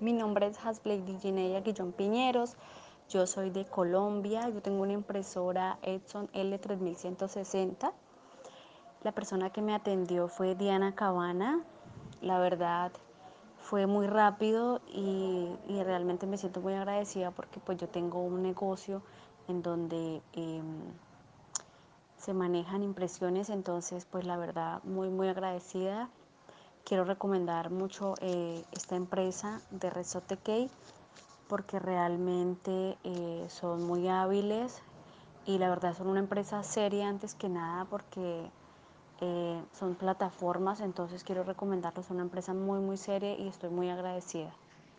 Mi nombre es Hasblady Gineya Guillón Piñeros. Yo soy de Colombia. Yo tengo una impresora Epson L3160. La persona que me atendió fue Diana Cabana. La verdad fue muy rápido y, y realmente me siento muy agradecida porque pues yo tengo un negocio en donde em, se manejan impresiones, entonces pues la verdad muy muy agradecida. Quiero recomendar mucho eh, esta empresa de Resote Key porque realmente eh, son muy hábiles y la verdad son una empresa seria antes que nada porque eh, son plataformas, entonces quiero recomendarlos, son una empresa muy muy seria y estoy muy agradecida.